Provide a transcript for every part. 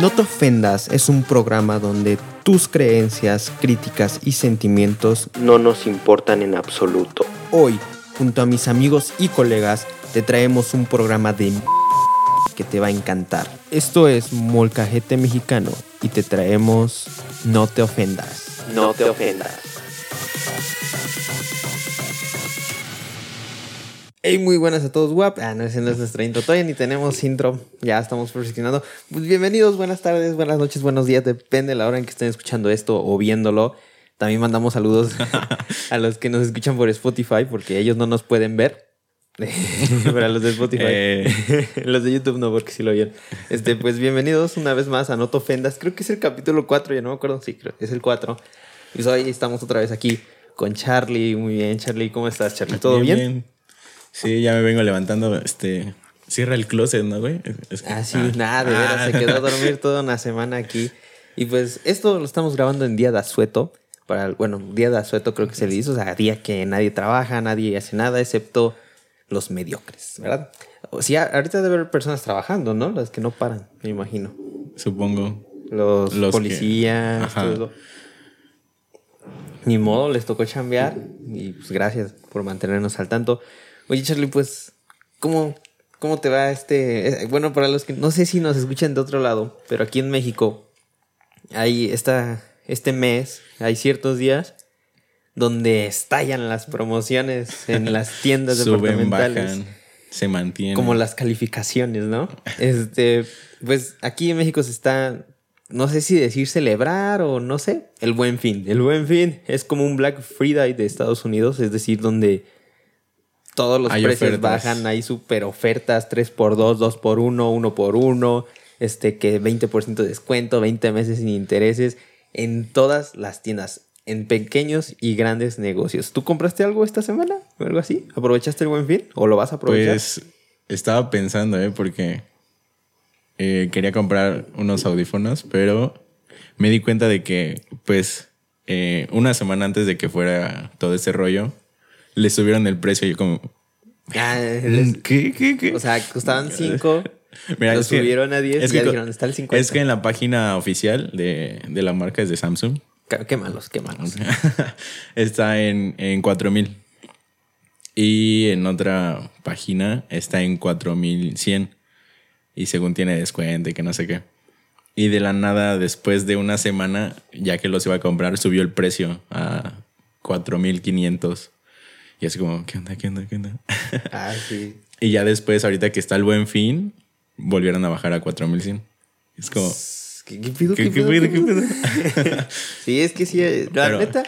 No te ofendas es un programa donde tus creencias, críticas y sentimientos no nos importan en absoluto. Hoy, junto a mis amigos y colegas, te traemos un programa de que te va a encantar. Esto es Molcajete Mexicano y te traemos No te ofendas. No te ofendas. Hey, muy buenas a todos, guap. Ah, no, ese no es nuestro intro. Todavía ni tenemos intro. Ya estamos perfeccionando. Pues bienvenidos, buenas tardes, buenas noches, buenos días. Depende de la hora en que estén escuchando esto o viéndolo. También mandamos saludos a los que nos escuchan por Spotify porque ellos no nos pueden ver. Para los de Spotify. Eh. los de YouTube no, porque sí lo vieron. Este, pues bienvenidos una vez más a No Te Ofendas. Creo que es el capítulo 4, ya no me acuerdo. Sí, creo es el 4. Y pues hoy estamos otra vez aquí con Charlie. Muy bien, Charlie. ¿Cómo estás, Charlie? ¿Todo bien? Sí, ya me vengo levantando. Este, cierra el closet, ¿no, güey? Es que- Ah, sí, nada, de veras, Ah. se quedó a dormir toda una semana aquí. Y pues esto lo estamos grabando en día de asueto. Para, bueno, día de asueto creo que se le hizo, o sea, día que nadie trabaja, nadie hace nada, excepto los mediocres, ¿verdad? O sea, ahorita debe haber personas trabajando, ¿no? Las que no paran, me imagino. Supongo. Los, policías, todo eso. Ni modo, les tocó chambear. Y pues gracias por mantenernos al tanto. Oye, Charlie, pues, ¿cómo, cómo te va este? eh, Bueno, para los que no sé si nos escuchan de otro lado, pero aquí en México hay esta, este mes, hay ciertos días donde estallan las promociones en las tiendas Suben, departamentales. bajan, se mantienen. Como las calificaciones, ¿no? Este, pues aquí en México se está, no sé si decir celebrar o no sé, el buen fin. El buen fin es como un Black Friday de Estados Unidos, es decir, donde todos los Hay precios ofertas. bajan, hay super ofertas, 3x2, 2x1, 1x1, este, que 20% de descuento, 20 meses sin intereses, en todas las tiendas, en pequeños y grandes negocios. ¿Tú compraste algo esta semana o algo así? ¿Aprovechaste el buen fin o lo vas a aprovechar? Pues estaba pensando, ¿eh? Porque eh, quería comprar unos audífonos, pero me di cuenta de que, pues, eh, una semana antes de que fuera todo ese rollo, le subieron el precio y yo como... Ah, les- ¿Qué? ¿Qué? ¿Qué? o sea, costaban 5, Mira, lo que- subieron a 10 es y ya que dijeron, está el 50. Es que en la página oficial de, de la marca es de Samsung. Qué, qué malos, qué malos. está en, en 4000. Y en otra página está en 4100. Y según tiene descuento y que no sé qué. Y de la nada, después de una semana, ya que los iba a comprar, subió el precio a 4500. Y así como, ¿qué onda? ¿Qué onda? ¿Qué onda? Ah, sí. y ya después, ahorita que está el buen fin, volvieron a bajar a 4100. Es como, ¿Qué, qué pido, ¿qué, pido, qué ¿Qué pido? Sí, es que sí, la Pero- neta,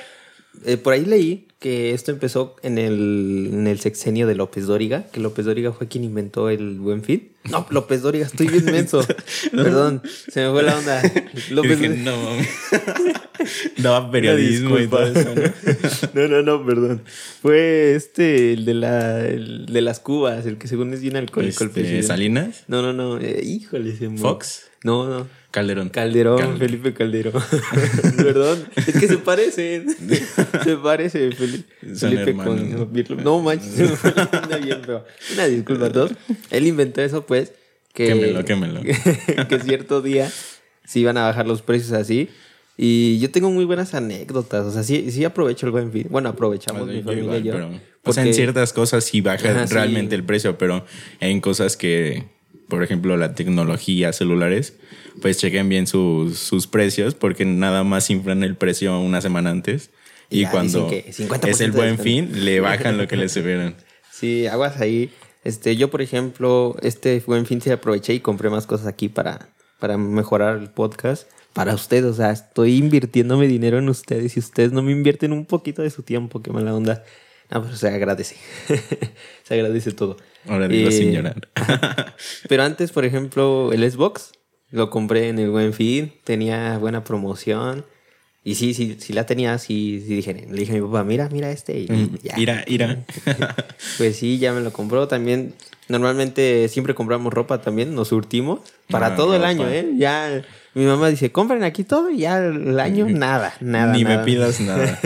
eh, por ahí leí que esto empezó en el, en el sexenio de López Dóriga, que López Dóriga fue quien inventó el buen fin. No, López Dóriga, estoy bien menso. Perdón, se me fue la onda. López dije, no. Daba periodismo y todo eso, ¿no? No, no, no, perdón. Fue este, el de, la, el de las cubas, el que según es bien alcohólico Este. ¿Salinas? No, no, no. eh, híjole, se murió. ¿Fox? No, no. Calderón. Calderón, Cal- Felipe Calderón. Perdón, es que se parecen. se parece Felipe, Felipe con ¿no? Manches, onda bien feo. Una disculpa a todos. Él inventó eso, pues. Que, Quémelo, quémelo. que cierto día se iban a bajar los precios así. Y yo tengo muy buenas anécdotas. O sea, sí, sí aprovecho el buen fin. Bueno, aprovechamos Bueno, mi familia y yo. igual, pero, o sea, en porque- ciertas cosas sí baja Ajá, sí. realmente el precio, pero en cosas que, por ejemplo, la tecnología, celulares, pues chequen bien sus, sus precios porque nada más inflan el precio una semana antes. Y Y ya cuando dicen que 50% es el buen fin, le bajan lo que le subieron. Sí, aguas ahí. Este, yo, por ejemplo, este buen fin sí aproveché y compré más cosas aquí para, para mejorar el podcast. Para ustedes, o sea, estoy invirtiéndome dinero en ustedes y ustedes no me invierten un poquito de su tiempo, qué mala onda. No, pero se agradece. se agradece todo. Ahora digo Eh, sin llorar. Pero antes, por ejemplo, el Xbox lo compré en el Buen Fin, tenía buena promoción. Y sí, sí, sí la tenía, sí, sí dije, le dije a mi papá, mira, mira este. Y Mm, ya. Ira, ira. Pues sí, ya me lo compró. También, normalmente siempre compramos ropa también, nos surtimos para Ah, todo el año, ¿eh? Ya mi mamá dice, compren aquí todo y ya el año nada, nada. Ni nada. me pidas nada.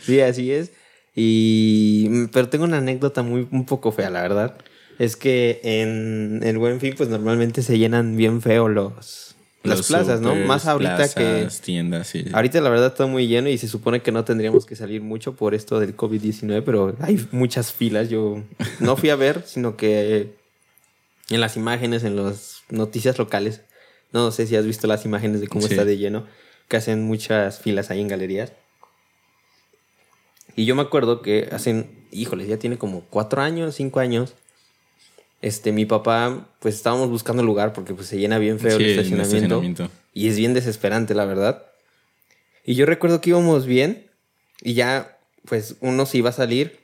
sí, así es. Y, pero tengo una anécdota muy, un poco fea, la verdad. Es que en el Buen Fin, pues normalmente se llenan bien feo los, las Los plazas, ¿no? Más ahorita plazas, que... tiendas, sí. Ahorita la verdad está muy lleno y se supone que no tendríamos que salir mucho por esto del COVID-19, pero hay muchas filas. Yo no fui a ver, sino que en las imágenes, en las noticias locales, no sé si has visto las imágenes de cómo Sí. está de lleno, que hacen muchas filas ahí en galerías. Y yo me acuerdo que hacen, híjoles, ya tiene como cuatro años, cinco años. Este, mi papá, pues estábamos buscando lugar porque pues se llena bien feo Sí, el estacionamiento. Y es bien desesperante, la verdad. Y yo recuerdo que íbamos bien y ya, pues uno se iba a salir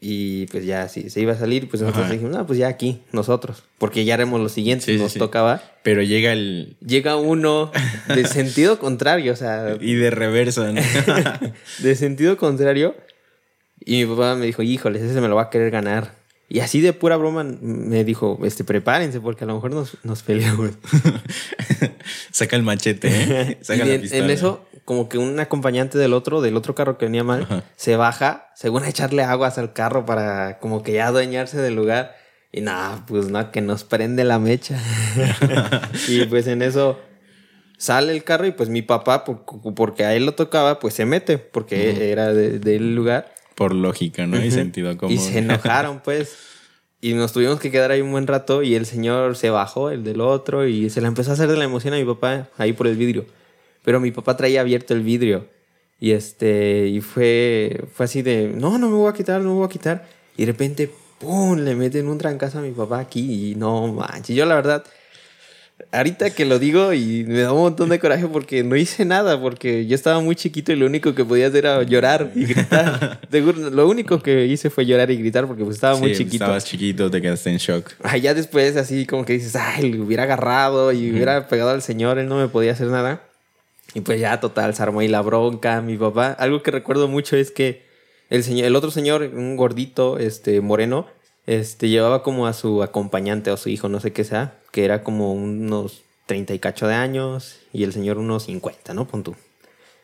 y pues ya sí, se iba a salir, pues nosotros Ajá. dijimos, no, pues ya aquí, nosotros, porque ya haremos lo siguiente, sí, nos sí. tocaba. Pero llega el. Llega uno de sentido contrario, o sea, Y de reversa, ¿no? de sentido contrario. Y mi papá me dijo, híjoles, ese me lo va a querer ganar. Y así de pura broma me dijo, este, prepárense porque a lo mejor nos, nos peleamos. Saca el machete, ¿eh? Saca y la en, pistola. en eso, como que un acompañante del otro, del otro carro que venía mal, Ajá. se baja, según a echarle aguas al carro para como que ya adueñarse del lugar. Y nada, pues no, que nos prende la mecha. y pues en eso sale el carro y pues mi papá, por- porque a él lo tocaba, pues se mete, porque era de- del lugar. Por lógica, ¿no? Y sentido común. Y se enojaron, pues. Y nos tuvimos que quedar ahí un buen rato y el señor se bajó, el del otro, y se le empezó a hacer de la emoción a mi papá ahí por el vidrio. Pero mi papá traía abierto el vidrio. Y este, y fue, fue así de, no, no me voy a quitar, no me voy a quitar. Y de repente, ¡pum! Le meten un trancazo a mi papá aquí y no manches. Yo la verdad, ahorita que lo digo y me da un montón de coraje porque no hice nada, porque yo estaba muy chiquito y lo único que podía hacer era llorar y gritar. Lo único que hice fue llorar y gritar porque pues estaba muy Sí, chiquito. Estabas chiquito, te quedaste en shock. Ay, ya después así como que dices, ay, le hubiera agarrado y hubiera pegado al señor, él no me podía hacer nada. Y pues ya total, se armó ahí la bronca, mi papá. Algo que recuerdo mucho es que el señor, el otro señor, un gordito, este, moreno, este, llevaba como a su acompañante o su hijo, no sé qué sea, que era como unos 30 y cacho de años y el señor unos 50, ¿no? Pon tú.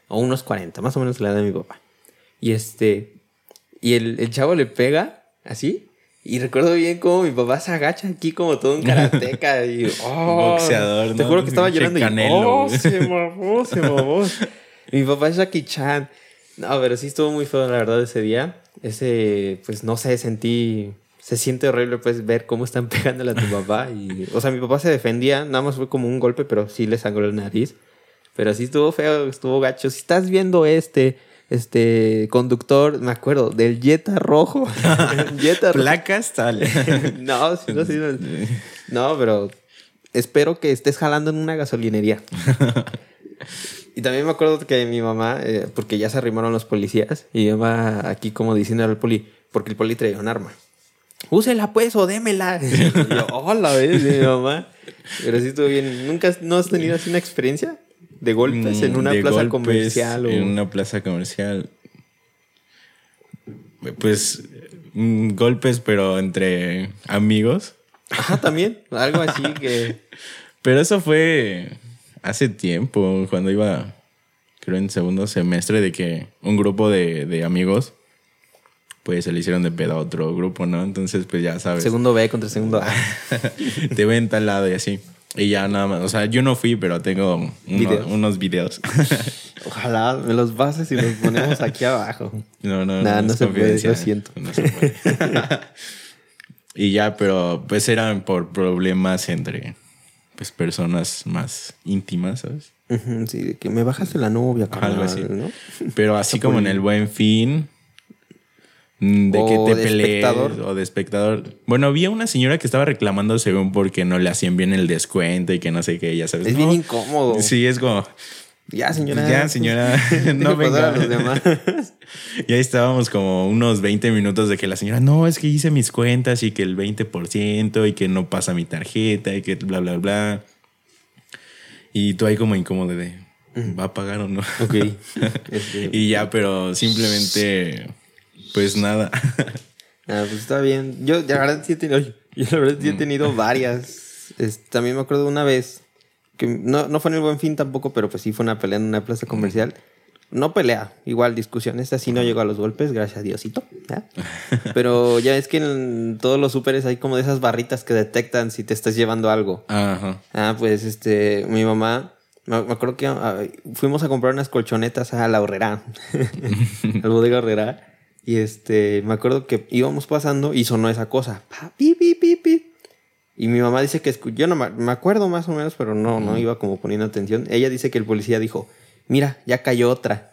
O unos 40, más o menos la edad de mi papá. Y este, y el, el chavo le pega así. Y recuerdo bien cómo mi papá se agacha aquí como todo un karateca y oh, Boxeador, Te ¿no? juro que estaba llorando y Canelo, oh, güey. se mamó, se mamó. mi papá es Jackie Chan. No, pero sí estuvo muy feo la verdad ese día. Ese, pues no sé, sentí se siente horrible pues ver cómo están pegándole a tu papá y o sea, mi papá se defendía, nada más fue como un golpe, pero sí le sangró la nariz. Pero sí estuvo feo, estuvo gacho. Si estás viendo este este conductor, me acuerdo, del Jetta rojo. Jetta. Placas tal. no, sí, no, sí, no. No, pero espero que estés jalando en una gasolinería. y también me acuerdo que mi mamá, eh, porque ya se arrimaron los policías, y yo iba aquí como diciendo al poli, porque el poli traía un arma. Úsela pues o démela. Y yo, hola, ¿ves? Y mi mamá. Pero sí estuvo bien. ¿Nunca has- no has tenido así una experiencia de golpes en una Mm, De plaza comercial? O... En una plaza comercial. Pues mm, golpes, pero entre amigos. Ajá, también. Algo así que... Pero eso fue hace tiempo, cuando iba, creo en segundo semestre, de que un grupo de, de amigos, pues se le hicieron de pedo a otro grupo, ¿no? Entonces, pues ya sabes, Segundo B contra segundo A. te ven tal lado y así. Y ya nada más, o sea, yo no fui, pero tengo uno- Videos. unos videos. Ojalá me los pases y los ponemos aquí abajo. No, no, Nah, no es se puede, lo siento. No se puede. y ya, pero pues eran por problemas entre pues personas más íntimas, ¿sabes? Sí, de que me bajaste la novia, Ajá, algo carnal, así. ¿no? Pero así como en el buen fin. Mm, De O que te de pelees espectador. o de espectador. Bueno, había una señora que estaba reclamando según porque no le hacían bien el descuento y que no sé qué, ya sabes. Es No. bien incómodo. Sí, es como, Ya, señora. ya señora, no venga. a los demás. Y ahí estábamos como unos 20 minutos de que la señora, no, es que hice mis cuentas y que el 20% y que no pasa mi tarjeta y que bla, bla, bla. Y tú ahí como incómodo de, ¿va a pagar o no? ok. Y ya, pero simplemente, pues nada. ah, pues está bien. Yo, la verdad, sí he tenido, yo, la verdad, sí he tenido varias. Es- también me acuerdo de una vez, que no, no fue en el Buen Fin tampoco, pero pues sí fue una pelea en una plaza comercial. no pelea, igual discusión. Esta sí no llegó a los golpes, gracias a Diosito. ¿ya? Pero ya es que en todos los súperes hay como de esas barritas que detectan si te estás llevando algo. Ajá. Ah, pues este, mi mamá, me me acuerdo que ah, fuimos a comprar unas colchonetas a la horrera, al bodega horrera. Y este, me acuerdo que íbamos pasando y sonó esa cosa. Pa, pi, pi, pi, pi. Y mi mamá dice que yo no me acuerdo más o menos, pero no, no iba como poniendo atención. Ella dice que el policía dijo, mira, ya cayó otra.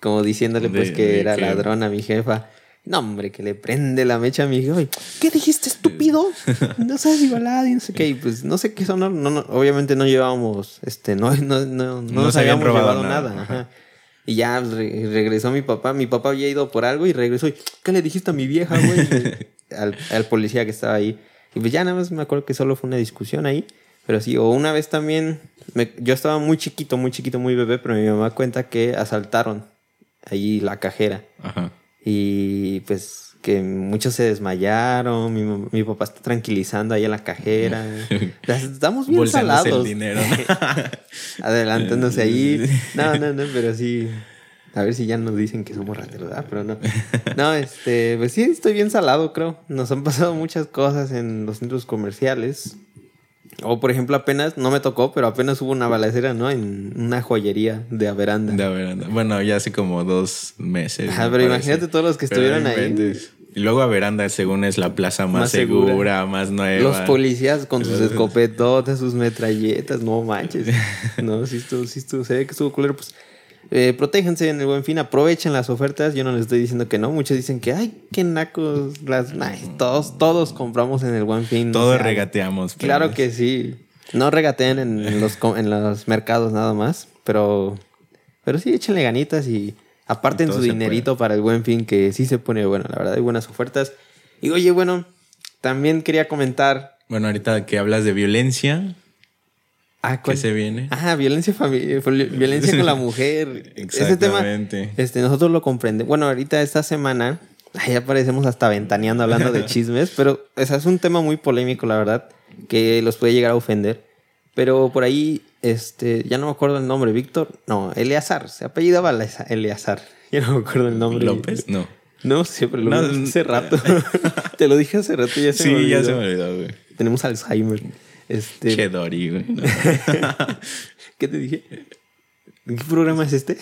Como diciéndole pues De- que de era que- ladrón a mi jefa. No, hombre, que le prende la mecha a mi jefa. ¿Qué dijiste, estúpido? No seas igualado y no sé qué. Y pues no sé qué son. No, no, obviamente no llevábamos, este, no, no, no, no, No nos habíamos llevado nada. nada. ajá. Y ya re- regresó mi papá. Mi papá había ido por algo y regresó. Y, ¿Qué le dijiste a mi vieja, güey? al, al policía que estaba ahí. Y pues ya nada más me acuerdo que solo fue una discusión ahí. Pero sí, o una vez también, me- yo estaba muy chiquito, muy chiquito, muy bebé, pero mi mamá cuenta que asaltaron ahí la cajera. Ajá. Y pues que muchos se desmayaron, mi, mi papá está tranquilizando ahí en la cajera. Estamos bien salados. el dinero. ¿no? Adelantándose ahí. No, no, no, pero sí. A ver si ya nos dicen que somos rateros, ¿verdad? Pero no. No, este, pues sí, estoy bien salado, creo. Nos han pasado muchas cosas en los centros comerciales. O, por ejemplo, apenas, no me tocó, pero apenas hubo una balacera, ¿no? En una joyería de Averanda. De Averanda. Bueno, ya hace como dos meses. Ajá, me pero parece. imagínate todos los que Pero estuvieron ahí. Y luego Averanda, según es la plaza más, Más segura, segura. más nueva. Los policías con sus escopetotas, sus metralletas, no manches. No, sí estuvo, sí estuvo, se ve que estuvo culero. Pues eh, protéjanse en el buen fin, aprovechen las ofertas. Yo no les estoy diciendo que no. Muchos dicen que, ay, qué nacos. Las, ay, todos, todos compramos en el buen fin. Todos o sea, regateamos. pero- Claro que sí. No regateen en, los, en los mercados nada más, pero, pero sí échenle ganitas y aparten Todo su dinerito para el buen fin, que sí se pone bueno, la verdad, hay buenas ofertas. Y oye, bueno, también quería comentar. Bueno, ahorita que hablas de violencia, Ah, ¿qué se viene? Ajá, violencia violencia con la mujer. Ese tema, Exactamente. este, nosotros lo comprendemos. Bueno, ahorita esta semana, ya parecemos hasta ventaneando hablando de chismes, pero o sea, es un tema muy polémico, la verdad, que los puede llegar a ofender. Pero por ahí, este, ya no me acuerdo el nombre, Víctor, no, Eleazar, se apellidaba Eleazar. Ya no me acuerdo el nombre. ¿López? No. No, siempre lo No, hace rato. Te lo dije hace rato, ya se me Sí, ya olvidó. se me olvidó, güey. Tenemos Alzheimer. Este, Chedori, güey. No. ¿Qué te dije? ¿Qué programa es este?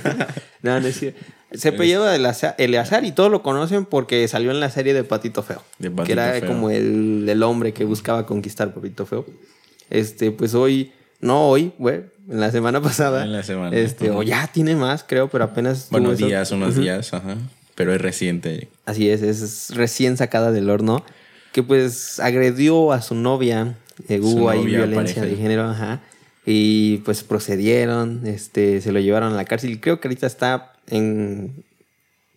no, no es cierto. Se apellida Eleazar, y todos lo conocen porque salió en la serie de Patito Feo. De Patito que era Feo. como el, el hombre que buscaba conquistar Patito Feo. Este, pues hoy, no hoy, güey, en la semana pasada. En la semana. Este, o ya tiene más, creo, pero apenas. Bueno, tuvo eso. días, unos días, ajá. Pero es reciente. Así es, es recién sacada del horno. Que pues agredió a su novia. Eh, hubo ahí violencia de género, ajá. Y pues procedieron, este, se lo llevaron a la cárcel. Creo que ahorita está en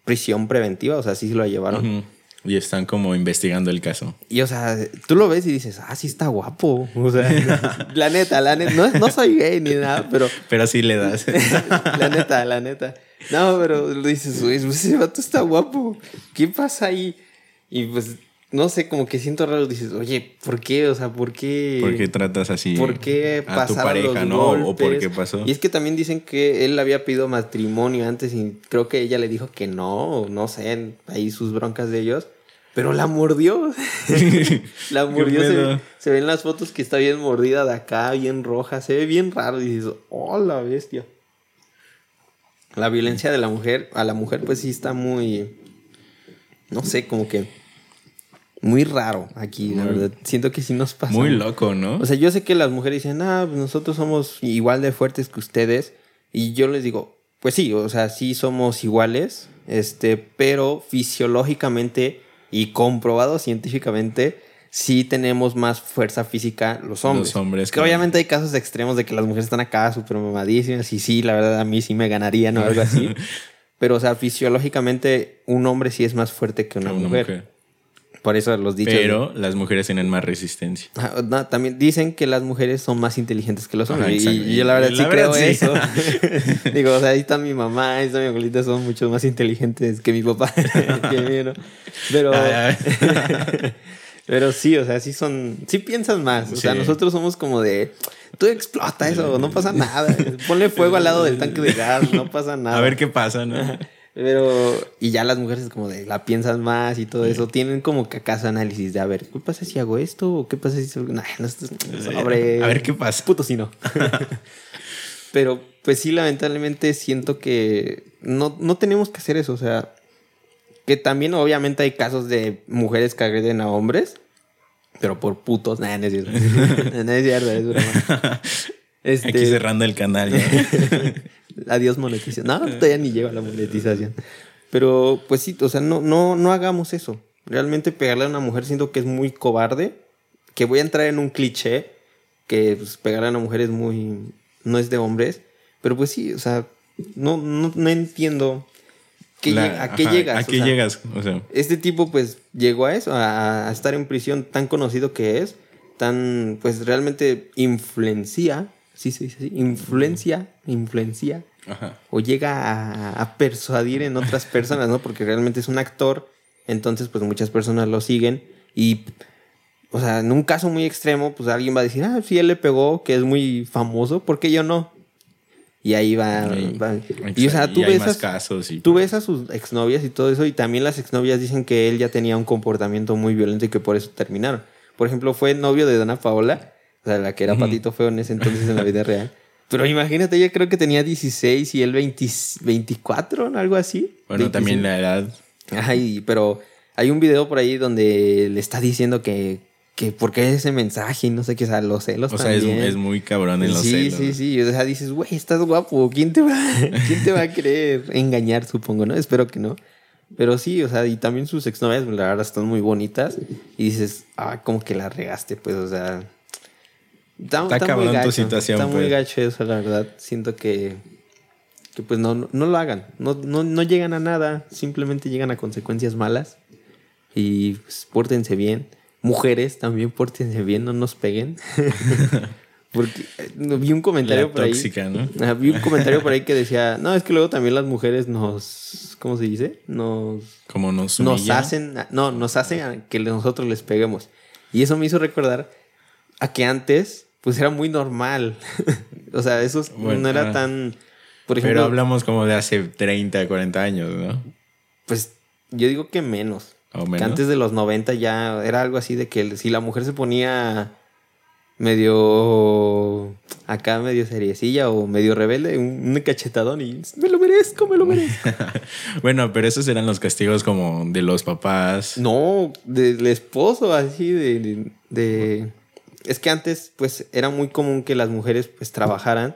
prisión preventiva, o sea, sí se lo llevaron. Ujú. Y están como investigando el caso. Y o sea, tú lo ves y dices, ah, sí está guapo. O sea, la neta, la neta, no, no soy gay ni nada, pero Pero sí le das. la neta, la neta. No, pero dices, "Güey, ese vato está guapo. ¿Qué pasa ahí? Y pues, no sé, como que siento raro. Dices, oye, ¿por qué? O sea, ¿por qué? ¿Por qué tratas así ¿Por qué a tu pareja, no? golpes? ¿O por qué pasó? Y es que también dicen que él había pedido matrimonio antes y creo que ella le dijo que no, no sé, ahí sus broncas de ellos. Pero la mordió. la mordió. Se, ven las fotos que está bien mordida de acá, bien roja. Se ve bien raro. Y dices, oh, la bestia. La violencia de la mujer, a la mujer, pues sí está muy. No sé, como que. Muy raro aquí, la verdad. Siento que sí nos pasa. Muy loco, ¿no? O sea, yo sé que las mujeres dicen, ah, pues nosotros somos igual de fuertes que ustedes. Y yo les digo, pues sí, o sea, sí somos iguales, este, pero fisiológicamente y comprobado científicamente, sí tenemos más fuerza física los hombres. Los hombres, Que obviamente hay casos extremos de que las mujeres están acá súper mamadísimas y sí, la verdad a mí sí me ganarían o algo así. pero, o sea, fisiológicamente un hombre sí es más fuerte que una, Una mujer. mujer. Por eso los dichos. Pero las mujeres tienen más resistencia. Ah, no, también dicen que las mujeres son más inteligentes que los hombres. y, exacto. y yo la verdad La sí verdad, creo sí. eso. Digo, o sea, ahí está mi mamá, ahí está mi abuelita, son mucho más inteligentes que mi papá. que mí, ¿no? Pero, ay. Pero sí, o sea, sí son, sí piensan más. O sea, nosotros somos como de, tú explota eso, no pasa nada. Ponle fuego al lado del tanque de gas, no pasa nada. A ver qué pasa, ¿no? Pero, y ya las mujeres como de, la piensan más y todo eso. Tienen como que acaso análisis de, a ver, ¿qué pasa si hago esto? ¿O qué pasa si... Nah, no, sobre... A ver qué pasa. Puto si no. Pero, pues sí, lamentablemente siento que no, no tenemos que hacer eso. O sea, que también obviamente hay casos de mujeres que agreden a hombres, pero por putos. Nah, no es cierto. no es cierto, es broma. Este, Aquí cerrando el canal. ¿ya? Adiós monetización. No, todavía ni lleva la monetización. Pero, pues sí, o sea, no, no, no hagamos eso. Realmente pegarle a una mujer siento que es muy cobarde. Que voy a entrar en un cliché. Que pues, pegarle a una mujer es muy. no es de hombres. Pero pues sí, o sea, no, no, no entiendo. qué La- ¿A qué ajá, llegas? ¿A O qué sea, llegas? O sea, este tipo pues llegó a eso, a, a estar en prisión tan conocido que es, tan pues realmente influencia, sí se dice así, influencia, influencia, ajá. o llega a, a persuadir en otras personas, ¿no? Porque realmente es un actor, entonces pues muchas personas lo siguen y, o sea, en un caso muy extremo, pues alguien va a decir, ah, sí, él le pegó, que es muy famoso, ¿por qué yo no? Y ahí va, y o sea, tú y ves, casos tú ves a sus exnovias y todo eso, y también las exnovias dicen que él ya tenía un comportamiento muy violento y que por eso terminaron. Por ejemplo, fue novio de Dana Paola, o sea, la que era patito feo en ese entonces en la vida real. Pero imagínate, ella creo que tenía 16 y él 20 24, ¿no? algo así. Bueno, 25. también la edad. Ay, pero hay un video por ahí donde le está diciendo que, que por qué ese mensaje y no sé qué, o sea, los celos O sea, es, muy cabrón en los sí, celos. sí, sí. O sea, dices, güey, estás guapo. ¿Quién te va, quién te va a querer engañar, supongo, no? Espero que no. Pero sí, o sea, y también sus exnovias, la verdad, están muy bonitas. Y dices, ah, como que la regaste, pues, o sea. Está, Está cabrón tu situación, Está muy pues. gacho eso, la verdad. Siento que, que pues, no, no, no lo hagan. No, no, no llegan a nada. Simplemente llegan a consecuencias malas. Y pues, pórtense bien. Mujeres también pórtense bien, no nos peguen. Porque eh, vi un comentario La por ahí. tóxica, ¿no? Ajá, vi un comentario por ahí que decía, no, es que luego también las mujeres nos, ¿cómo se dice? Nos, Como nos nos hacen, no, nos hacen a que nosotros les peguemos. Y eso me hizo recordar a que antes, pues era muy normal. o sea, eso Bueno, no era ah. tan, por ejemplo, Pero hablamos como de hace 30, 40 años, ¿no? pues yo digo que menos. O Que menos. antes de los 90 ya era algo así de que si la mujer se ponía medio acá medio seriecilla o medio rebelde, un, un cachetadón y me lo merezco, me lo merezco. bueno, pero esos eran los castigos como de los papás. no, del esposo así de, de, de- es que antes pues era muy común que las mujeres pues trabajaran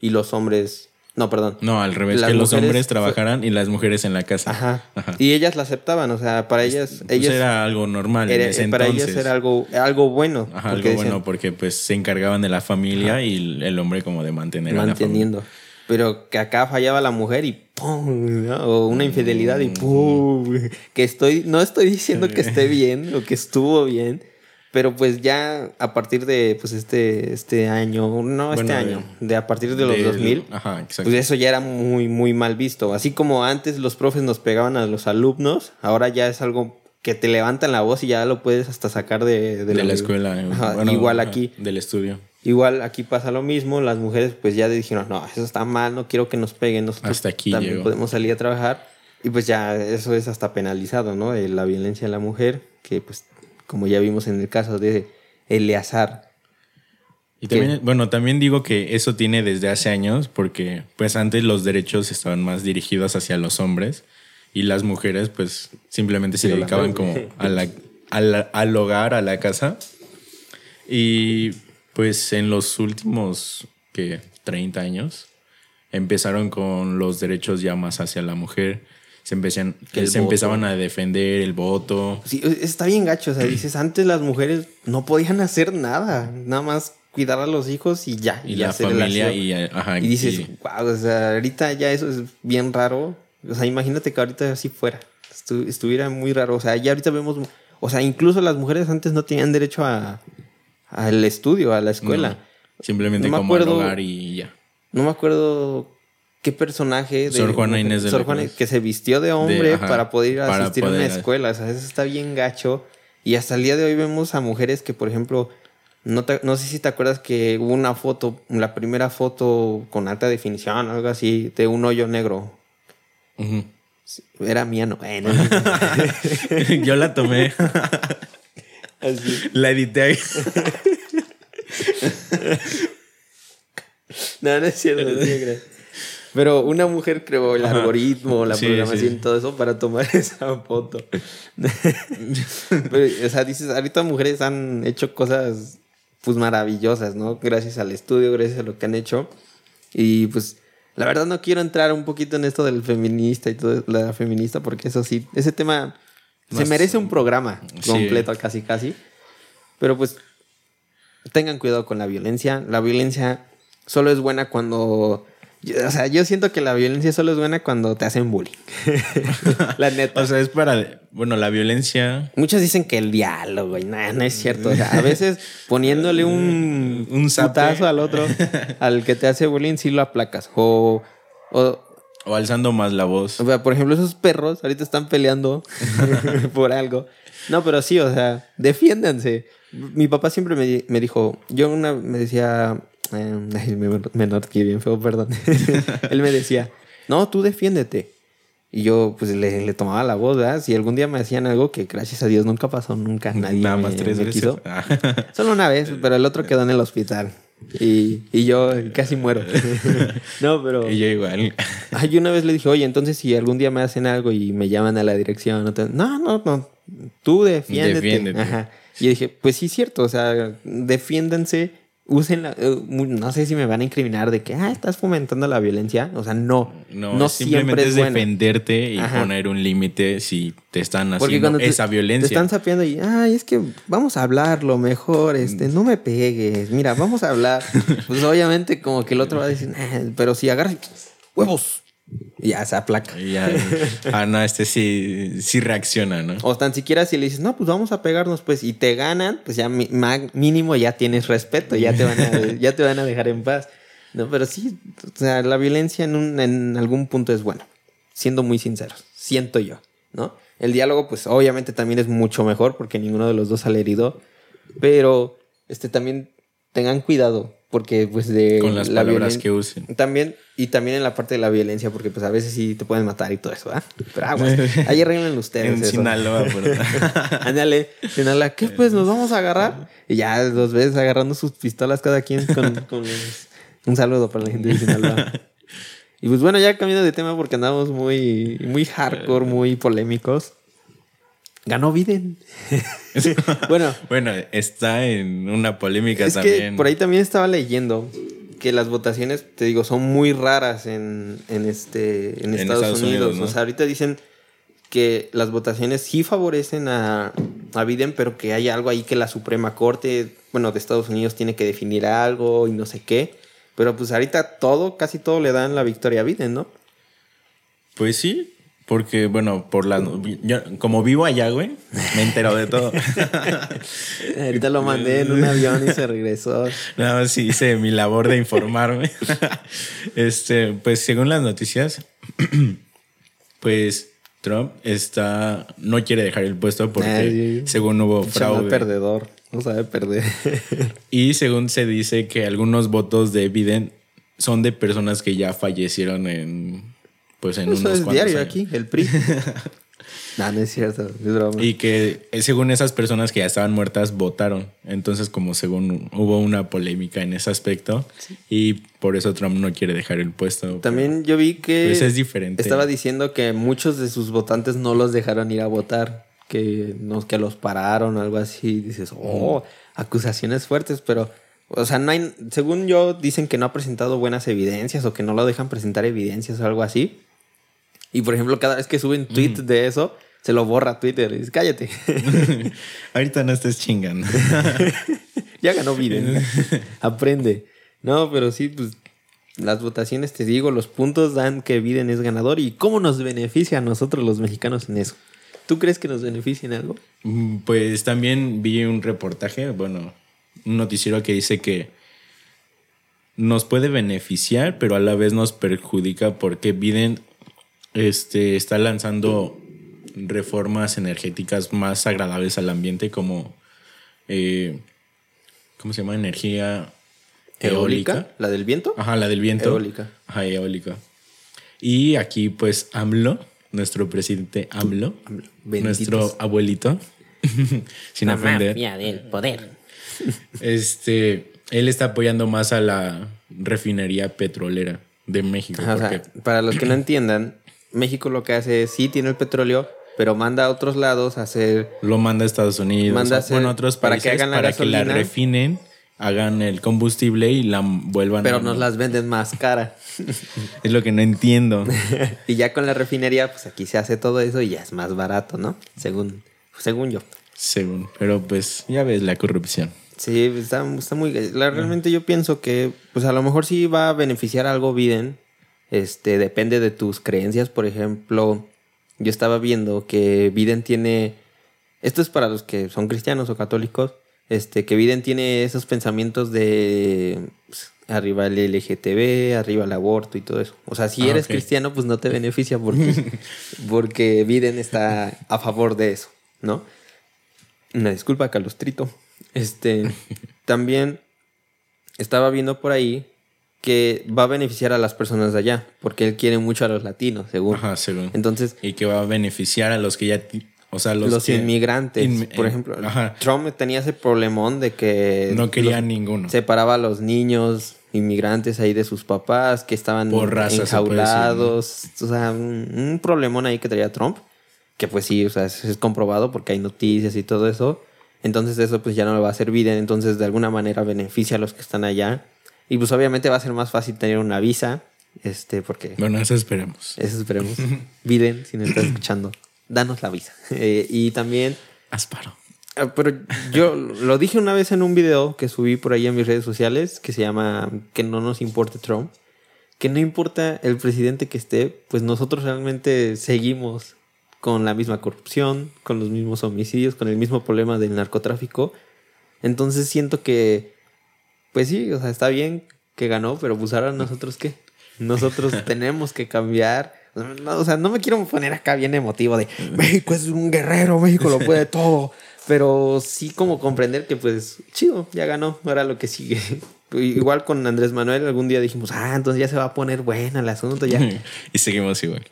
y los hombres no, perdón. No, al revés, Las que los hombres fue- trabajaran y las mujeres en la casa. Ajá. Ajá. Y ellas la aceptaban, o sea, para ellas Pues ellas era algo normal en era- ese para entonces. ellas era algo algo bueno, Ajá, algo decían, bueno porque pues se encargaban de la familia y el hombre como de mantener a la familia. manteniendo. Pero que acá fallaba la mujer y ¡pum! ¿no? O una infidelidad y ¡pum! Que estoy, no estoy diciendo que esté bien o que estuvo bien, pero pues ya a partir de pues este, este año, no este de- año, de a partir de los Del- 2000, Ajá, exacto. pues eso ya era muy, muy mal visto. Así como antes los profes nos pegaban a los alumnos, ahora ya es algo que te levantan la voz y ya lo puedes hasta sacar de, de, la, escuela. Ajá, bueno, igual aquí. Del estudio. Igual aquí pasa lo mismo, las mujeres pues ya dijeron, no, eso está mal, no quiero que nos peguen, nosotros Hasta aquí también llegó. podemos salir a trabajar y pues ya eso es hasta penalizado, ¿no? Eh, La violencia a la mujer, que pues como ya vimos en el caso de Eleazar, Y bueno, también digo que eso tiene desde hace años porque pues antes los derechos estaban más dirigidos hacia los hombres y las mujeres pues simplemente se dedicaban como a la- a la- al hogar, a la casa. Y pues en los últimos, que 30 años, empezaron con los derechos ya más hacia la mujer. Se, empezan, Que el se voto. empezaban a defender el voto. Sí, está bien gacho, o sea, dices, antes las mujeres no podían hacer nada, nada más cuidar a los hijos y ya. Y la hacer el familia y, ajá, Y dices, y- wow, o sea, ahorita ya eso es bien raro. O sea, imagínate que ahorita así fuera. Estu- estuviera muy raro. O sea, ya ahorita vemos. O sea, incluso las mujeres antes no tenían derecho a al estudio, a la escuela. No, simplemente No me como al acuerdo- hogar y ya. No, me acuerdo qué personaje de Sor Juana Inés de la Sor Juana Cruz. que se vistió de hombre ajá, para poder ir a asistir a una escuela. O sea, eso está bien gacho. Y hasta el día de hoy vemos a mujeres que, por ejemplo, no, te- no sé si te acuerdas que hubo una foto, la primera foto con alta definición, algo así, de un hoyo negro. Era mía, no. Eh, no, no. Yo la tomé. Así. La edité ahí. No, no es cierto, no te creas. Pero una mujer creó el Ajá. algoritmo, la Sí, programación, sí. todo eso para tomar esa foto. Pero, o sea, dices, ahorita mujeres han hecho cosas pues maravillosas, ¿no? Gracias al estudio, gracias a lo que han hecho. Y pues, la verdad no quiero entrar un poquito en esto del feminista y todo, la feminista, porque eso sí, ese tema se Más- merece un programa Sí. completo, casi, casi. Pero pues, tengan cuidado con la violencia. La violencia solo es buena cuando. Yo- O sea, yo siento que la violencia solo es buena cuando te hacen bullying. la neta. O sea, es para. Bueno, la violencia. Muchos dicen que el diálogo, y nada, no es cierto. O sea, a veces poniéndole un, Un putazo al otro, al que te hace bullying, sí lo aplacas. O, o, O alzando más la voz. o sea, por ejemplo, esos perros ahorita están peleando por algo. No, pero sí, o sea, defiéndanse. Mi papá siempre me, me dijo, yo una me decía, ay, me, me noté bien feo, perdón. Él me decía, no, tú defiéndete. Y yo, pues, le, le tomaba la voz, ¿verdad? Si algún día me hacían algo que, gracias a Dios, nunca pasó, nunca nadie Nada me, más tres me veces. quiso. Ah. Solo una vez, pero el otro quedó en el hospital. Y, y yo casi muero. no, pero... y yo igual. Ay, una vez le dije, oye, entonces si algún día me hacen algo y me llaman a la dirección, no, no, no, no, tú defiéndete. Defiéndete. Ajá. Y yo dije, pues sí, cierto, o sea, defiéndanse, usen la, eh, no sé si me van a incriminar de que, ah, estás fomentando la violencia. O sea, no, No, no, simplemente es bueno. defenderte y Ajá. poner un límite si te están haciendo te, esa te violencia. están sapeando y, ay, es que vamos a hablarlo mejor, este, no me pegues, mira, vamos a hablar. pues obviamente como que el otro va a decir, "Ah, pero si agarras huevos, ya se aplaca. Y ya, ah, no, este sí, sí reacciona, ¿no? O tan siquiera si le dices, no, pues vamos a pegarnos, pues, y te ganan, pues ya mínimo ya tienes respeto, ya te van a, ya te van a dejar en paz. No, pero sí, o sea, la violencia en, un, en algún punto es buena, siendo muy sinceros, siento yo, ¿no? El diálogo, pues, obviamente también es mucho mejor porque ninguno de los dos sale herido, pero, este, también tengan cuidado, porque, pues, de Con las la palabras que usen. también, y también en la parte de la violencia, porque pues a veces sí te pueden matar y todo eso, ¿verdad? Pero aguas, ahí arreglen ustedes. En eso. Sinaloa, Ándale, Sinaloa, ¿qué pues nos vamos a agarrar? Y ya los ves agarrando sus pistolas cada quien con, con los- un saludo para la gente de Sinaloa. Y pues bueno, ya cambiando de tema porque andamos muy, muy hardcore, muy polémicos. Ganó Biden. bueno, Bueno, está en una polémica es también. que por ahí también estaba leyendo que las votaciones, te digo, son muy raras en, en este, en, En Estados, Estados Unidos. Unidos, ¿no? O sea, ahorita dicen que las votaciones sí favorecen a, a Biden, pero que hay algo ahí que la Suprema Corte, bueno, de Estados Unidos tiene que definir algo y no sé qué. Pero pues ahorita todo, casi todo le dan la victoria a Biden, ¿no? Pues sí, porque bueno, por la yo, como vivo allá, güey, me he enterado de todo. ahorita lo mandé en un avión y se regresó. Nada más sí hice mi labor de informarme. este, pues según las noticias, pues Trump está no quiere dejar el puesto porque Ay, según hubo fraude. perdedor, no sabe perder. Y según se dice que algunos votos de Biden son de personas que ya fallecieron en pues en Eso unos es cuantos diario años. aquí, el PRI. no, no es cierto, es broma. Y que eh, según esas personas que ya estaban muertas votaron. Entonces como según hubo una polémica en ese aspecto y por eso Trump no quiere dejar el puesto. También yo vi que Pues es diferente. estaba diciendo que muchos de sus votantes no los dejaron ir a votar, que no, que los pararon, algo así. Dices, oh, acusaciones fuertes, pero, o sea, no hay, según yo, dicen que no ha presentado buenas evidencias o que no lo dejan presentar evidencias o algo así. Y por ejemplo, cada vez que suben tweet de eso, se lo borra Twitter. Y dice, cállate. Ahorita no estés chingando. ya ganó Biden. Aprende. No, pero sí, pues las votaciones, te digo, los puntos dan que Biden es ganador. ¿Y cómo nos beneficia a nosotros los mexicanos en eso? ¿Tú crees que nos beneficia en algo? Mm, Pues también vi un reportaje, bueno, un noticiero que dice que nos puede beneficiar, pero a la vez nos perjudica porque Biden este, está lanzando reformas energéticas más agradables al ambiente como, eh, ¿cómo se llama? Energía eólica. ¿Eólica? ¿La del viento? Ajá, la del viento. Eólica. Ajá, eólica. Y aquí pues AMLO, nuestro presidente AMLO, nuestro abuelito, sin La ofender. mafia del poder. Este, él está apoyando más a la refinería petrolera de México. Ajá, o sea, porque para los que no entiendan, México lo que hace es sí tiene el petróleo, pero manda a otros lados a hacer lo manda a Estados Unidos, Manda a bueno, hacer- otros para que hagan la para que la gasolina. refinen, hagan el combustible y la vuelvan pero a... nos las venden más cara. Es lo que no entiendo. y ya con la refinería, pues aquí se hace todo eso y ya es más barato, ¿no? Según, según yo. Según. Pero pues ya ves la corrupción. Sí, está, está muy... la- realmente yo pienso que, pues a lo mejor sí va a beneficiar algo Biden. Este, depende de tus creencias. Por ejemplo, yo estaba viendo que Biden tiene... Esto es para los que son cristianos o católicos. Este, que Biden tiene esos pensamientos de... pues, arriba el LGTB, arriba el aborto y todo eso. O sea, si Ah, eres cristiano, pues no te beneficia porque, porque Biden está a favor de eso, ¿no? Una disculpa, Calustrito. Este, también estaba viendo por ahí que va a beneficiar a las personas de allá, porque él quiere mucho a los latinos, según. Ajá, según. Entonces, Y que va a beneficiar a los que ya... O sea, los, los, que- inmigrantes, inmi- por eh, ejemplo, Ajá. Trump tenía ese problemón de que No quería ninguno. separaba a los niños inmigrantes ahí de sus papás que estaban Por raza, se puede decir, enjaulados, o sea, un, un problemón ahí que traía Trump, que pues sí, o sea, es, es comprobado porque hay noticias y todo eso. Entonces eso pues ya no lo va a Biden, entonces de alguna manera beneficia a los que están allá. Y pues obviamente va a ser más fácil tener una visa, este, porque Bueno, eso esperemos. eso esperemos. Biden, si nos estás escuchando, danos la visa. Eh, y también Asparo. Ah, Pero yo lo dije una vez en un video que subí por ahí en mis redes sociales que se llama Que no nos importe Trump. Que no importa el presidente que esté, pues nosotros realmente seguimos con la misma corrupción, con los mismos homicidios, con el mismo problema del narcotráfico. Entonces siento que, pues sí, o sea, está bien que ganó, pero pues ahora nosotros qué? Nosotros tenemos que cambiar. No, o sea, no me quiero poner acá bien emotivo de México es un guerrero, México lo puede todo. Pero sí como comprender que pues chido, ya ganó, ahora lo que sigue. Igual con Andrés Manuel algún día dijimos, ah, entonces ya se va a poner buena el asunto ya. y seguimos igual.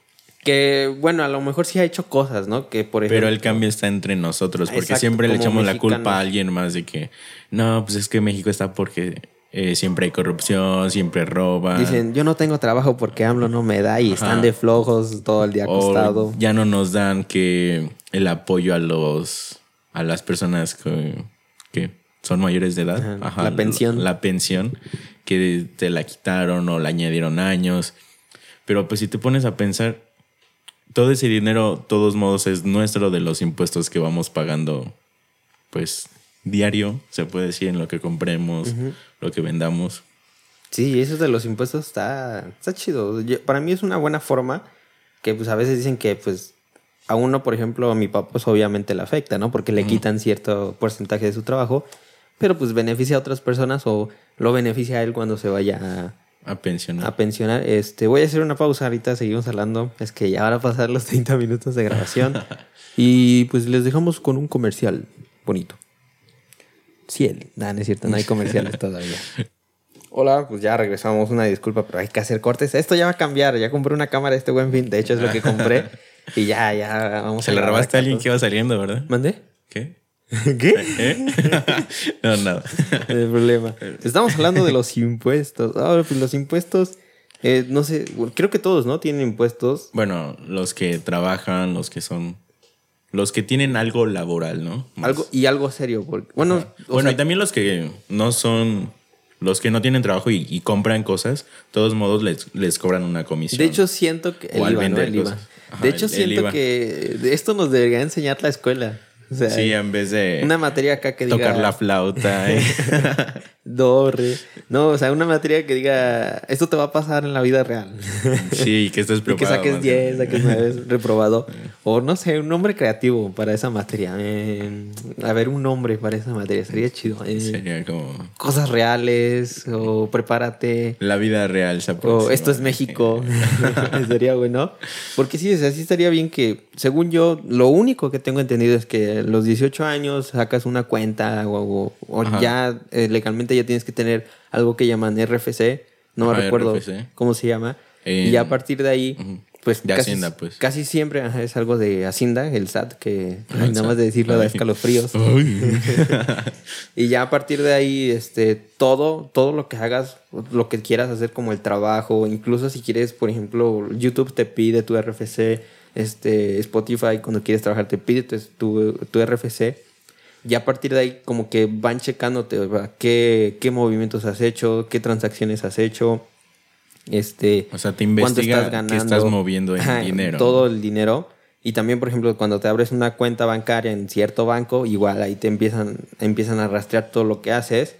Que bueno, a lo mejor sí ha hecho cosas, ¿no? Que por ejemplo... Pero el cambio está entre nosotros, porque Exacto, siempre le echamos la culpa a alguien más de que, no, pues es que México está porque eh, siempre hay corrupción, siempre roban. Dicen, yo no tengo trabajo porque AMLO no me da y están de flojos todo el día acostado. o ya no nos dan que el apoyo a los a las personas que, que son mayores de edad. Ajá, la pensión. La, pensión, que te la quitaron o la añadieron años. Pero pues si te pones a pensar, todo ese dinero, todos modos, es nuestro de los impuestos que vamos pagando, pues, diario, se puede decir, en lo que compremos, lo que vendamos. Sí, eso de los impuestos está, está chido. Yo- para mí es una buena forma que pues a veces dicen que pues a uno, por ejemplo, a mi papá pues obviamente le afecta, ¿no? Porque le quitan cierto porcentaje de su trabajo, pero pues beneficia a otras personas o lo beneficia a él cuando se vaya A pensionar. a, pensionar. Este, voy a hacer una pausa ahorita, seguimos hablando. Es que ya van a pasar los 30 minutos de grabación y pues les dejamos con un comercial bonito. Ciel. Nah, no es cierto, no hay comerciales todavía. Hola, pues ya regresamos. Una disculpa, pero hay que hacer cortes. Esto ya va a cambiar. Ya compré una cámara este buen fin. De hecho, es lo que compré. y ya, ya vamos Se a la grabar robaste a alguien que iba saliendo, ¿verdad? ¿Mandé? ¿Qué? ¿Qué? ¿Eh? no, nada. No hay problema. Estamos hablando de los impuestos. Ahora, pues los impuestos, eh, no sé, creo que todos, ¿no? Tienen impuestos. Bueno, los que trabajan, los que son. Los que tienen algo laboral, ¿no? Más. Algo, y algo serio. Porque, bueno, Bueno, sea, y también los que no son. Los que no tienen trabajo y, y compran cosas, de todos modos les, les cobran una comisión. de hecho, siento que. O al El IVA, ¿no? El IVA. Ajá, de hecho, el- el siento IVA. que esto nos debería enseñar la escuela. O sea, Sí, en vez de una materia acá que diga tocar la flauta. eh. do, re. No, o sea, una materia que diga esto te va a pasar en la vida real. Sí, que estés Y que preparado. saques más bien. 10, saques 9, reprobado. O no sé, un nombre creativo para esa materia. Eh, a ver, un nombre para esa materia. Sería chido. Eh, Sería como Cosas reales. O prepárate. la vida real se O esto es México. Sería bueno. Porque sí, o sea, sí estaría bien que, según yo, lo único que tengo entendido es que los 18 años sacas una cuenta o, o- o Ajá. ya eh, legalmente ya tienes que tener algo que llaman RFC. No Ajá, recuerdo RFC. cómo se llama. Eh, y ya a partir de ahí, pues De casi, Hacienda, pues. casi siempre ajá, es algo de Hacienda, el SAT, que ay, El nada más SAT. de decirlo da Ay. escalofríos. Ay. Y ya a partir de ahí, este, todo, todo lo que hagas, lo que quieras hacer como el trabajo, incluso si quieres, por ejemplo, YouTube te pide tu RFC, este, Spotify cuando quieres trabajar te pide tu, tu, RFC. Ya a partir de ahí como que van checándote qué, qué movimientos has hecho, qué transacciones has hecho, este, O sea, te investiga qué estás moviendo en dinero. Todo el dinero. Y también, por ejemplo, cuando te abres una cuenta bancaria en cierto banco, igual ahí te empiezan, empiezan a rastrear todo lo que haces.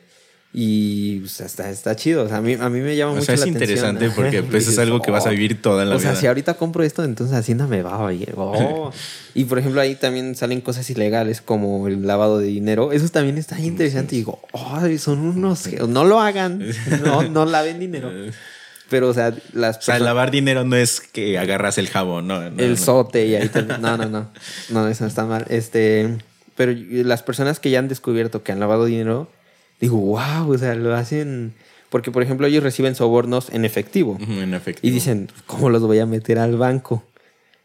Y pues, está, está chido. O sea, a mí, a mí me llama O mucho sea, es la atención. interesante porque pues, es algo que vas a "Oh". vivir toda la O sea, vida. si ahorita compro esto, entonces Hacienda me va a. Oh. y por ejemplo, ahí también salen cosas ilegales como el lavado de dinero. Eso también está interesante. Y digo, "Ay, son unos. No lo hagan. No, no laven dinero. Pero, o sea, las O sea, personas- lavar dinero no es que agarras el jabón, no. no, el no. sote y ahí te- No, no, no. No, eso está mal. Este. Pero las personas que ya han descubierto que han lavado dinero, digo, wow, o sea, lo hacen. Porque, por ejemplo, ellos reciben sobornos en efectivo. En efecto. Y dicen, ¿cómo los voy a meter al banco?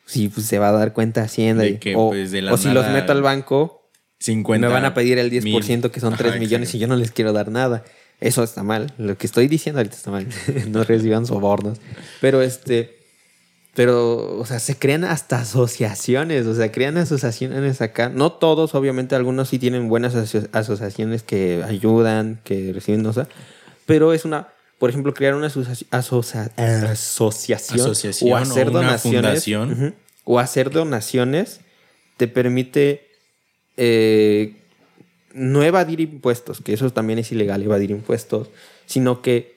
Si pues, se va a dar cuenta Hacienda. De y- que, o pues, de la o si los meto al banco, 50 me van a pedir el 10% mil. que son Ajá, 3 millones y yo no les quiero dar nada. Eso está mal. Lo que estoy diciendo ahorita está mal. no reciban sobornos. Pero este. Pero, o sea, se crean hasta asociaciones. O sea, crean asociaciones acá. No todos, obviamente, algunos sí tienen buenas aso- asociaciones que ayudan, que reciben, o sea. Pero es una. Por ejemplo, crear una asocia- asociación, Asociación o hacer o una donaciones. o hacer donaciones te permite eh, no evadir impuestos, que eso también es ilegal, evadir impuestos, sino que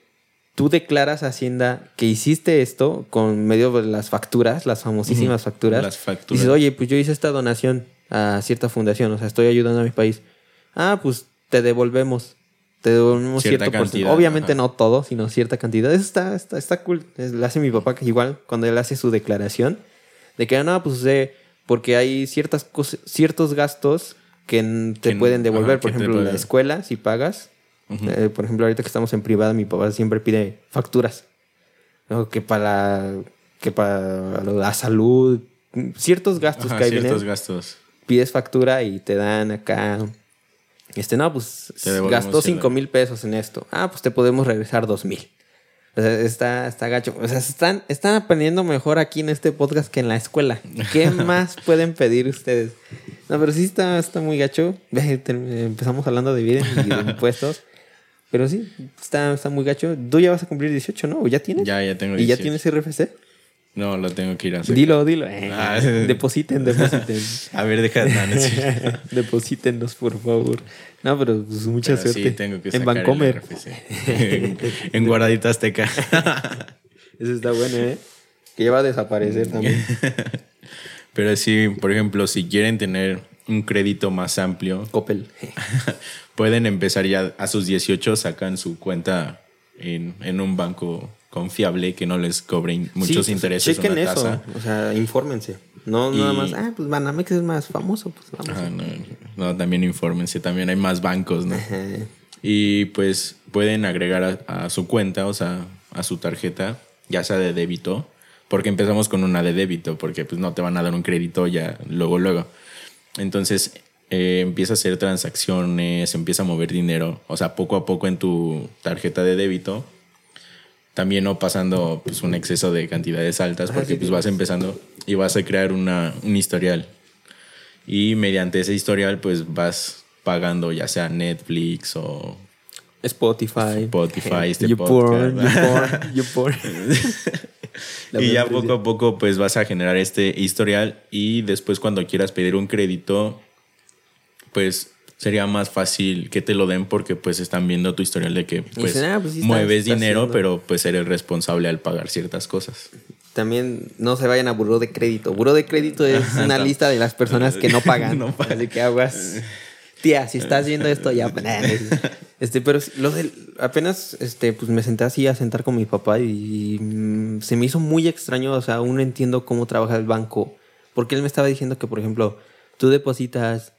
tú declaras a Hacienda que hiciste esto con medio de las facturas, las famosísimas facturas. las facturas. Dices, oye, pues yo hice esta donación a cierta fundación, o sea, estoy ayudando a mi país. Ah, pues te devolvemos. Te devolvemos Cierta cierto cantidad, Obviamente ajá. no todo, sino cierta cantidad. Eso está, está, está cool. Es- Lo hace mi papá que igual cuando él hace su declaración de que no, pues eh, porque hay ciertas cosas, ciertos gastos que te Que pueden devolver. ajá, por ejemplo, la escuela, si pagas. Ujú. Eh, por ejemplo, ahorita que estamos en privada, mi papá siempre pide facturas. ¿no? Que para que para la salud, ciertos gastos Ajá, que hay ciertos vienen, gastos. pides factura y te dan acá. Este, no, pues gastó el- 5 mil pesos en esto. Ah, pues te podemos regresar 2 mil. O sea, está, está gacho. O sea, están, están aprendiendo mejor aquí en este podcast que en la escuela. ¿Qué más pueden pedir ustedes? No, pero sí está, está muy gacho. Empezamos hablando de vida y de impuestos. Pero sí, está, está muy gacho. Tú ya vas a cumplir 18, ¿no? ¿O ya tienes? Ya, ya tengo ¿Y ya 18. tienes RFC? No, lo tengo que ir a hacer. Dilo, dilo. Eh, Ah. depositen, depositen. A ver, deja cierto. Deposítenos, por favor. No, pero pues, mucha Pero suerte. Sí, tengo que en sacar Vancomer. en, en Guardadita Azteca. Eso está bueno, ¿eh? Que ya va a desaparecer también. Pero sí, por ejemplo, si quieren tener un crédito más amplio, Coppel. Pueden empezar ya a sus 18, sacan su cuenta en, en un banco confiable que no les cobre in- muchos Sí, intereses o Chequen una eso. tasa. O sea, infórmense. No Y- nada más, ah, pues Banamex es más famoso, pues vamos. Ajá, no, no, también infórmense, también hay más bancos, ¿no? Ajá. Y pues pueden agregar a, a su cuenta, o sea, a su tarjeta, ya sea de débito, porque empezamos con una de débito, porque pues no te van a dar un crédito ya luego, luego. Entonces eh, empieza a hacer transacciones, empieza a mover dinero, o sea, poco a poco en tu tarjeta de débito. También no pasando pues, un exceso de cantidades altas, porque pues vas empezando y vas a crear una, un historial. Y mediante ese historial, pues vas pagando ya sea Netflix o Spotify. Spotify, este YouPorn, podcast. YouPorn, YouPorn. La y ya poco a poco pues vas a generar este historial y después cuando quieras pedir un crédito pues sería más fácil que te lo den porque pues están viendo tu historial de que pues, dicen, "Ah, pues sí está- mueves está dinero, haciendo". pero pues eres responsable al pagar ciertas cosas. También no se vayan a buró de crédito. Buró de crédito es una lista de las personas que no pagan. No pagan. Así que aguas. Tía, si estás viendo esto ya. Este, pero lo del, apenas este, pues me senté así a sentar con mi papá y, mm, se me hizo muy extraño. O sea, aún no entiendo cómo trabaja el banco. Porque él me estaba diciendo que, por ejemplo, tú depositas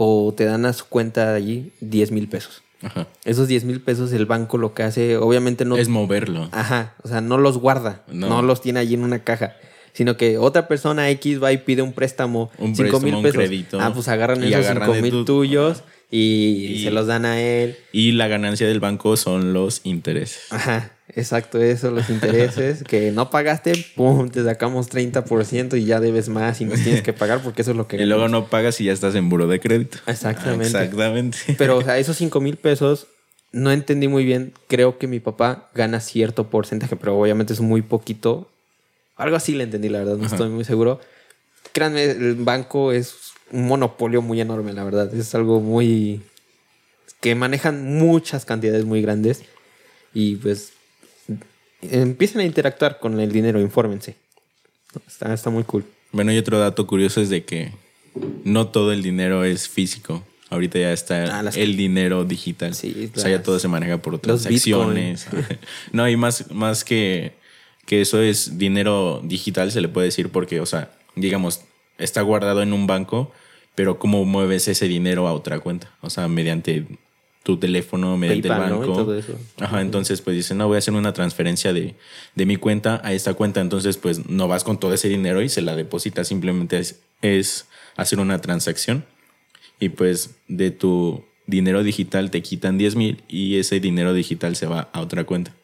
o te dan a su cuenta allí 10 mil pesos. Ajá. Esos 10 mil pesos el banco lo que hace, obviamente no... Es moverlo. Ajá, o sea, no los guarda, no, No. los tiene allí en una caja, sino que otra persona X va y pide un préstamo, Un 5 préstamo, mil pesos. crédito, ah, pues agarran esos agarran 5 de mil tu- tuyos y, Y- se los dan a él. Y la ganancia del banco son los intereses. Ajá, exacto, eso, los intereses que no pagaste, pum, te sacamos 30% y ya debes más y nos tienes que pagar porque eso es lo que Y luego no pagas y ya estás en buro de crédito. Exactamente. Exactamente. Pero, o sea, esos 5 mil pesos no entendí muy bien. Creo que mi papá gana cierto porcentaje, pero obviamente es muy poquito. Algo así le entendí, la verdad, no Ajá. estoy muy seguro. Créanme, el banco es un monopolio muy enorme, la verdad. Es algo muy. que manejan muchas cantidades muy grandes. Y pues. Empiecen a interactuar con el dinero, infórmense. Está, está muy cool. Bueno, y otro dato curioso es de que no todo el dinero es físico. Ahorita ya está Ah, las- el dinero digital. Sí, o sea, ya todo se maneja por transacciones. no, y más, más que, que eso es dinero digital, se le puede decir porque, o sea, digamos, está guardado en un banco, pero ¿cómo mueves ese dinero a otra cuenta? O sea, mediante tu teléfono, mediante PayPal, el ¿no? Y banco. todo eso. Ajá, entonces pues dicen, no, voy a hacer una transferencia de, de mi cuenta a esta cuenta, entonces pues no vas con todo ese dinero y se la depositas, simplemente es, es hacer una transacción y pues de tu dinero digital te quitan 10 mil y ese dinero digital se va a otra cuenta.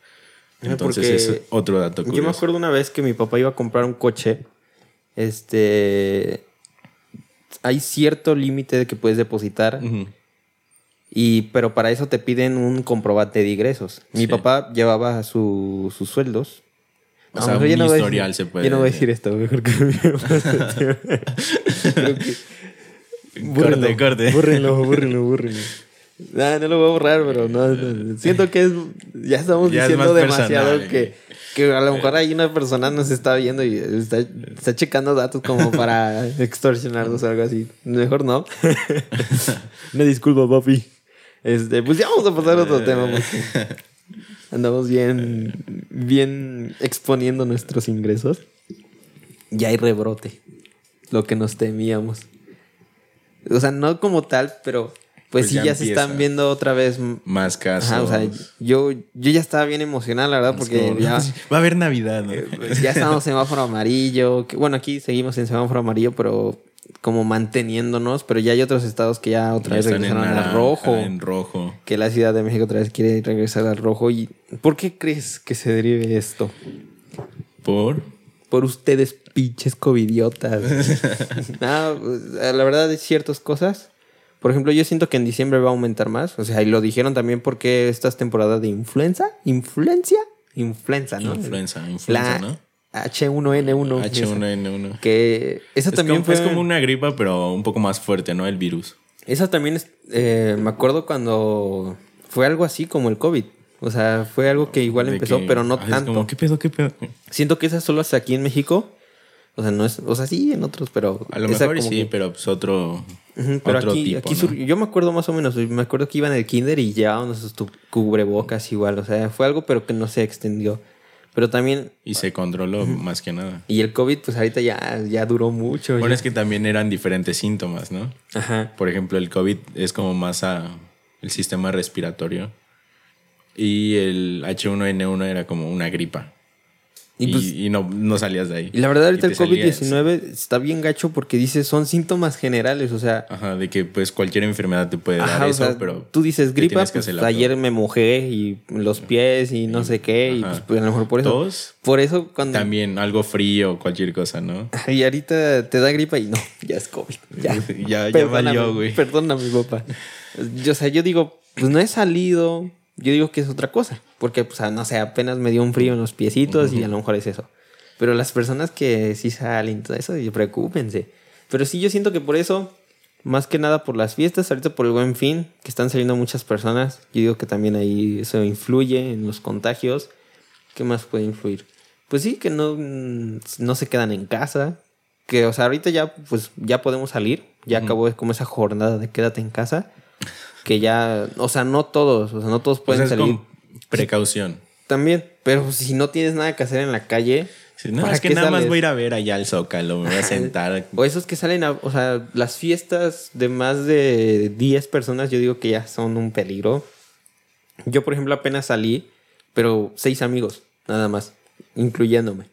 Ajá, Entonces porque es otro dato Yo me curioso. acuerdo una vez que mi papá iba a comprar un coche. Este. Hay cierto límite de que puedes depositar. Ujú. Y, pero para eso te piden un comprobante de ingresos. Mi Sí. papá llevaba su- sus sueldos. O sea, mejor un ya no historial decir- se puede Yo no voy a decir. esto, mejor que Bórrenlo, Corte, corte. Bórrenlo, bórrenlo, bórrenlo. Nah, no lo voy a borrar, pero no, no. Siento que es, ya estamos Ya es diciendo más demasiado personal, que, que a lo mejor hay una persona nos está viendo y está, está checando datos como para extorsionarnos o algo así. Mejor no. Una disculpa, papi. Este, pues ya vamos a pasar a otro tema porque andamos bien, bien exponiendo nuestros ingresos. Ya hay rebrote. Lo que nos temíamos. O sea, no como tal, pero pues, Pues sí ya ya, se están viendo otra vez. Más casos. Ajá, o sea, yo, yo ya estaba bien emocionado, la verdad, porque como, ya, Va a haber Navidad, ¿no? ya estamos en semáforo amarillo. que- bueno, aquí seguimos en semáforo amarillo, pero como manteniéndonos. Pero ya hay otros estados que ya otra Ya vez regresaron al rojo. En rojo. Que la Ciudad de México otra vez quiere regresar al rojo. ¿Y por qué crees que se derive esto? Por. Por ustedes, pinches covidiotas. no, pues, la verdad hay ciertas cosas. Por ejemplo, yo siento que en diciembre va a aumentar más. O sea, y lo dijeron también porque esta es temporada de influenza. ¿Influencia? Influenza, ¿no? Influenza, influenza, La ¿no? H1N1. H1N1. Que esa Es también como, fue... es como una gripa, pero un poco más fuerte, ¿no? El virus. Esa también es... eh, me acuerdo cuando fue algo así como el COVID. O sea, fue algo que igual De empezó, que- pero no tanto. como, ¿qué pedo, qué pedo? Siento que esa solo es aquí en México. O sea, no es... O sea, sí, en otros, pero... A lo esa mejor como sí, que- pero pues otro. Pero otro aquí, tipo, aquí ¿no? sur- yo me acuerdo más o menos, me acuerdo que iban en el kinder y llevábamos sus tu- cubrebocas igual, o sea, fue algo pero que no se extendió. Pero también, Y se controló más que nada. y el COVID pues ahorita ya, ya duró mucho. Bueno, ya. es que también eran diferentes síntomas, ¿no? Ajá. Por ejemplo, el COVID es como más a el sistema respiratorio. Y el H1N1 era como una gripa. Y Y, pues- y no, no salías de ahí. Y la verdad ahorita Y el te salías. COVID-19 está bien gacho porque dice son síntomas generales, o sea, Ajá, de que pues cualquier enfermedad te puede ajá, dar o eso, sea, pero. tú dices gripa, pues ayer me mojé y los pies y no sé qué, y Ajá. pues, pues, a lo mejor por eso. Tos, Por eso cuando... también algo frío, cualquier cosa, ¿no? Y ahorita te da gripa y no, ya es COVID. Ya, Ya- ya valió, güey. Perdóname, papá. Yo, o sea, yo digo, pues no he salido. Yo digo que es otra cosa. Porque, pues, no sé, apenas me dio un frío en los piecitos y a lo mejor es eso. Pero las personas que sí salen todo eso, preocúpense. Pero sí, yo siento que por eso Más que nada por las fiestas, ahorita por el buen fin, que están saliendo muchas personas. Yo digo que también ahí eso influye en los contagios. ¿Qué más puede influir? Pues sí, que no, mm, no se quedan en casa. Que, o sea, ahorita ya, pues, ya podemos salir. Ya acabó como esa jornada de quédate en casa. Que ya, o sea, no todos, o sea, no todos O pueden salir. con precaución. También, pero si no tienes nada que hacer en la calle, Sí, no, ¿para es que nada más voy a ir a ver allá al Zócalo, me voy a sentar. O esos que salen a, o sea, las fiestas de más de 10 personas, yo digo que ya son un peligro. Yo, por ejemplo, apenas salí, pero seis amigos, nada más, incluyéndome.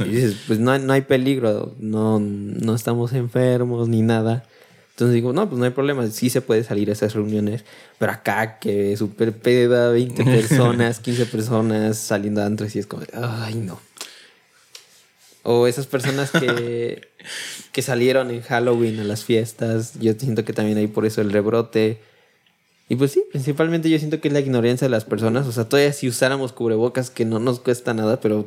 Y dices, pues no, hay- no hay peligro, no, no estamos enfermos ni nada. Entonces digo, no, pues no hay problema, sí se puede salir a esas reuniones, pero acá que super peda, 20 personas, 15 personas saliendo a antros y es como, ay no. O esas personas que, que salieron en Halloween a las fiestas, yo siento que también hay por eso el rebrote. Y pues sí, principalmente yo siento que es la ignorancia de las personas. O sea, todavía si usáramos cubrebocas, que no nos cuesta nada, pero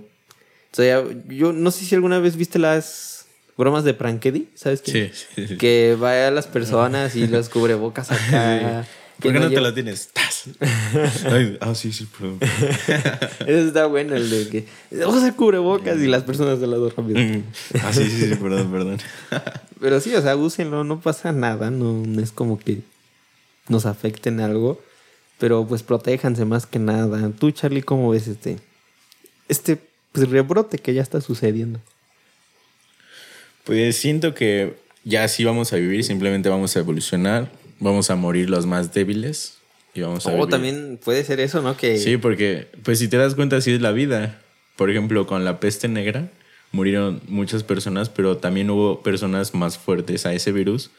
todavía, yo no sé si alguna vez viste las bromas de Prankedy, ¿sabes qué? Sí, sí, sí. Que vaya a las personas y los cubrebocas acá. ¿Por qué no te lo tienes? ¡Tas! Ay, ah, sí, sí, perdón. Eso está bueno, el de que vamos a cubrebocas y las personas de lado rápido. Ah, sí, sí, sí, perdón, perdón. Pero sí, o sea, úsenlo, no pasa nada, no, no es como que nos afecten algo, pero pues protéjanse más que nada. Tú, Charlie, ¿cómo ves este, este pues, rebrote que ya está sucediendo? Pues siento que ya así vamos a vivir, simplemente vamos a evolucionar, vamos a morir los más débiles y vamos a O. Oh, también puede ser eso, ¿no? Que Sí, porque pues si te das cuenta así es la vida. Por ejemplo, con la peste negra murieron muchas personas, pero también hubo personas más fuertes a ese virus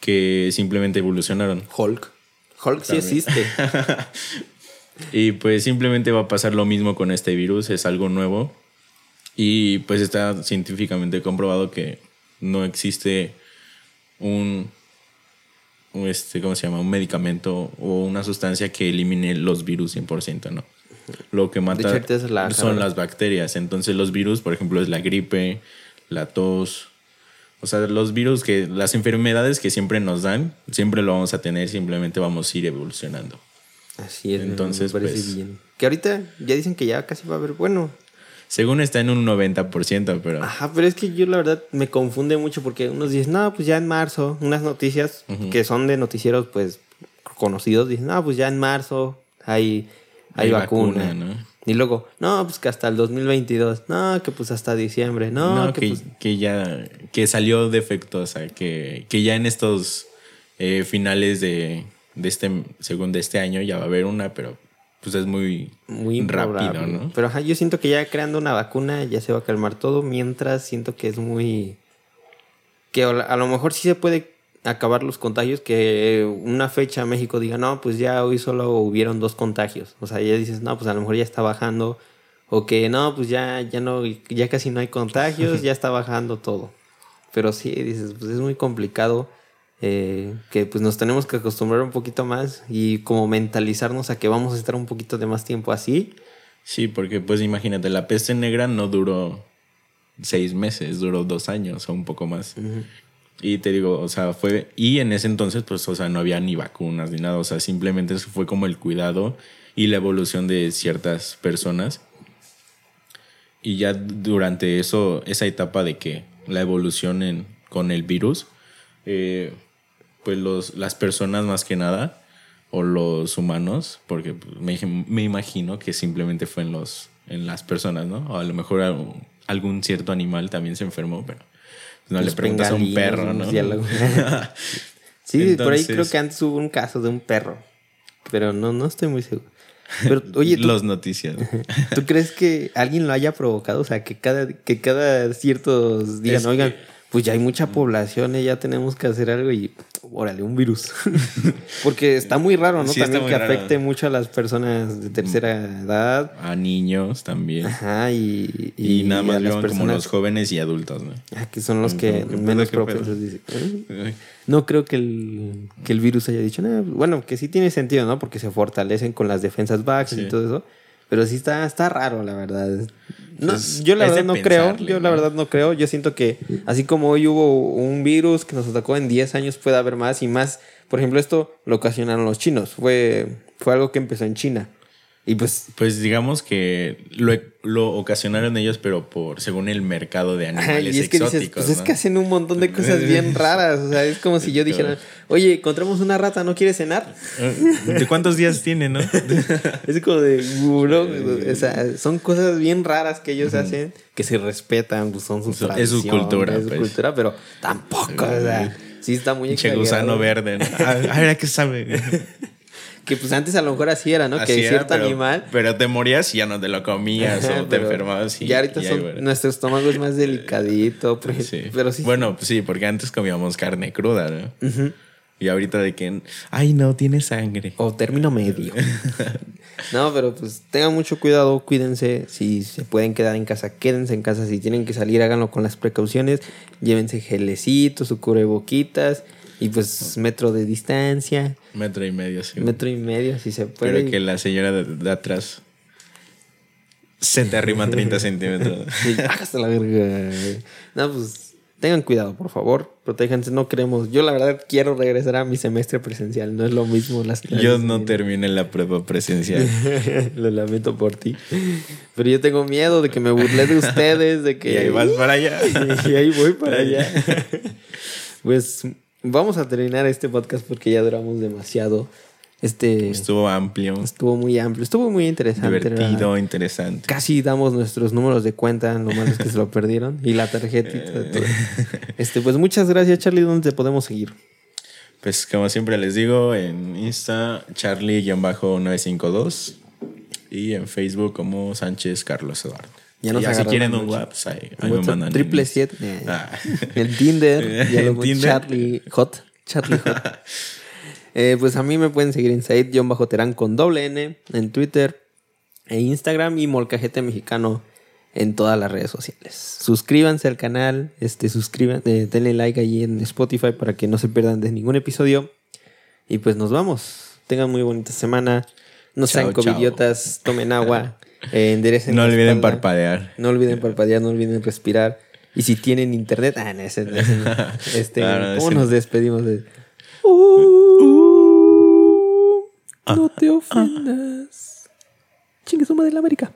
que simplemente evolucionaron. Hulk. Hulk sí existe. Y pues simplemente va a pasar lo mismo con este virus, es algo nuevo. Y pues está científicamente comprobado que no existe un, un, este, ¿cómo se llama? Un medicamento o una sustancia que elimine los virus 100%, ¿no? Lo que mata la son las bacterias. Entonces los virus, por ejemplo, es la gripe, la tos. O sea, los virus que, las enfermedades que siempre nos dan, siempre lo vamos a tener, simplemente vamos a ir evolucionando. Así es, Entonces, me parece pues- bien. Que ahorita ya dicen que ya casi va a haber, bueno, Según está en un 90%, pero... Ajá, pero es que yo la verdad me confunde mucho porque unos dicen, no, pues ya en marzo, unas noticias que son de noticieros pues conocidos, dicen, no, pues ya en marzo hay, hay, Hay vacuna. vacuna, ¿no? Y luego, no, pues que hasta el 2022, no, que pues hasta diciembre, no, No, que, que, pues... que ya que salió sea, que, que ya en estos eh, finales de, de este, según de este año ya va a haber una, pero pues es muy, Muy rápido. ¿no? Pero ajá, yo siento que ya creando una vacuna ya se va a calmar todo, mientras siento que es muy... Que a a lo mejor sí se puede acabar los contagios, que una fecha México diga, no, pues ya hoy solo hubieron dos contagios. O sea, ya dices, no, pues a lo mejor ya está bajando. O que no, pues ya, ya no, ya casi no hay contagios, ya está bajando todo. Pero sí, dices, pues es muy complicado. Eh, que pues nos tenemos que acostumbrar un poquito más y como mentalizarnos a que vamos a estar un poquito de más tiempo así. Sí, porque pues imagínate, la peste negra no duró seis meses, duró dos años o un poco más. Y te digo, o sea, fue... Y en ese entonces, pues, o sea, no había ni vacunas ni nada. O sea, simplemente eso fue como el cuidado y la evolución de ciertas personas. Y ya durante eso, esa etapa de que la evolución en, con el virus, eh, pues los, las personas más que nada, o los humanos, porque pues, me, me imagino que simplemente fue en, los, en las personas, ¿no? O a lo mejor algún, algún cierto animal también se enfermó, pero no le Los preguntas a un perro, ¿no? Sí, por ahí Entonces- creo que antes hubo un caso de un perro. Pero no, no estoy muy seguro. Pero, oye, ¿tú, Los noticias. ¿tú crees que alguien lo haya provocado? O sea, que cada, que cada ciertos días, Es oigan, que- pues ya hay mucha población y ya tenemos que hacer algo y, órale, un virus. Porque está muy raro, ¿no? Sí, También que raro. afecte mucho a las personas de tercera edad. A niños también. Ajá, y, Y, nada a más las llevan como personas- los jóvenes y adultos, ¿no? Ah, que son los que ¿Qué pedo, menos propensos dicen. "Eh, No creo que el, que el virus haya dicho, "Nah, bueno, que sí tiene sentido, ¿no? Porque se fortalecen con las defensas backs y todo eso. Pero sí está, está raro, la verdad. No, Pues, yo la verdad no creo, yo la verdad no creo. Yo siento que así como hoy hubo un virus que nos atacó en 10 años, puede haber más y más. Por ejemplo, esto lo ocasionaron los chinos. Fue, fue algo que empezó en China. Y pues, Pues digamos que lo, lo ocasionaron ellos, pero por según el mercado de animales y es que dices, exóticos. pues es ¿no? que hacen un montón de cosas bien raras. O sea, es como si yo dijera, oye, encontramos una rata, ¿no quieres cenar? ¿De cuántos días tiene, no? Es como de, bro, o sea, son cosas bien raras que ellos hacen que se respetan, pues son sus Su- es su cultura, es su pues. cultura, pero tampoco, o sea, sí está muy exagerado. gusano verde. ¿no? A ver, ¿a qué sabe? Que pues antes a lo mejor así era, ¿no? Así que era, cierto pero- animal. Pero te morías y ya no te lo comías Ajá, o te enfermabas. Y, ya ahorita y son- nuestro estómago es más delicadito, por ejemplo, Sí. pero sí. Bueno, pues sí, porque antes comíamos carne cruda, ¿no? Y ahorita de que, ay, no, tiene sangre. O término medio. no, pero pues tengan mucho cuidado, cuídense. Si se pueden quedar en casa, quédense en casa. Si tienen que salir, háganlo con las precauciones. Llévense gelecitos, su cubreboquitas y pues metro de distancia, Metro y medio, sí. metro y medio, si se puede. Pero que la señora de, de atrás se te arrima 30 centímetros. Sí, hasta la verga. No, pues tengan cuidado, por favor. Protéjanse, no queremos. Yo la verdad quiero regresar a mi semestre presencial. No es lo mismo las clases Yo no terminé la prueba presencial. Lo lamento por ti. Pero yo tengo miedo de que me burle de ustedes, de que... Y ahí vas para allá. y ahí voy para allá. pues vamos a terminar este podcast porque ya duramos demasiado. Este Estuvo amplio, estuvo muy amplio, estuvo muy interesante. divertido, ¿verdad? interesante. Casi damos nuestros números de cuenta, nomás es que se lo perdieron. Y la tarjetita. de todo. Este, pues muchas gracias, Charlie. ¿Dónde te podemos seguir? Pues como siempre les digo, en Insta, Charlie-952 y en Facebook como Sánchez Carlos Eduardo. Ya nos y así agarraron quieren un. WhatsApp, ahí, ahí me mandan. triple en- siete. eh, Ah. En Tinder. Ya lo Tinder. Charlie Hot. Charlie Hot. Eh, pues a mí me pueden seguir en Said-Terán con doble N en Twitter e Instagram y Molcajete Mexicano en todas las redes sociales. Suscríbanse al canal, este, suscriban, eh, denle like allí en Spotify para que no se pierdan de ningún episodio. Y pues nos vamos. Tengan muy bonita semana. No sean Chao, covidiotas, tomen agua, eh, enderecen No olviden espalda. parpadear. No olviden parpadear, no olviden respirar. Y si tienen internet, ah, no, ese, ese no. este, Ah, ¿cómo ese nos no. despedimos de? no te ofendas. Chingue suma de la América.